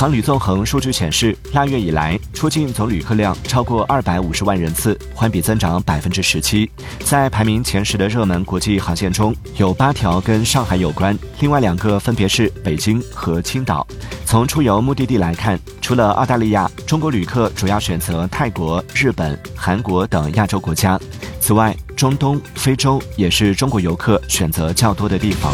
航旅纵横数据显示腊月以来出境总旅客量超过二百五十万人次环比增长百分之十七。在排名前十的热门国际航线中有八条跟上海有关另外两个分别是北京和青岛。从出游目的地来看除了澳大利亚中国旅客主要选择泰国日本韩国等亚洲国家此外中东非洲也是中国游客选择较多的地方。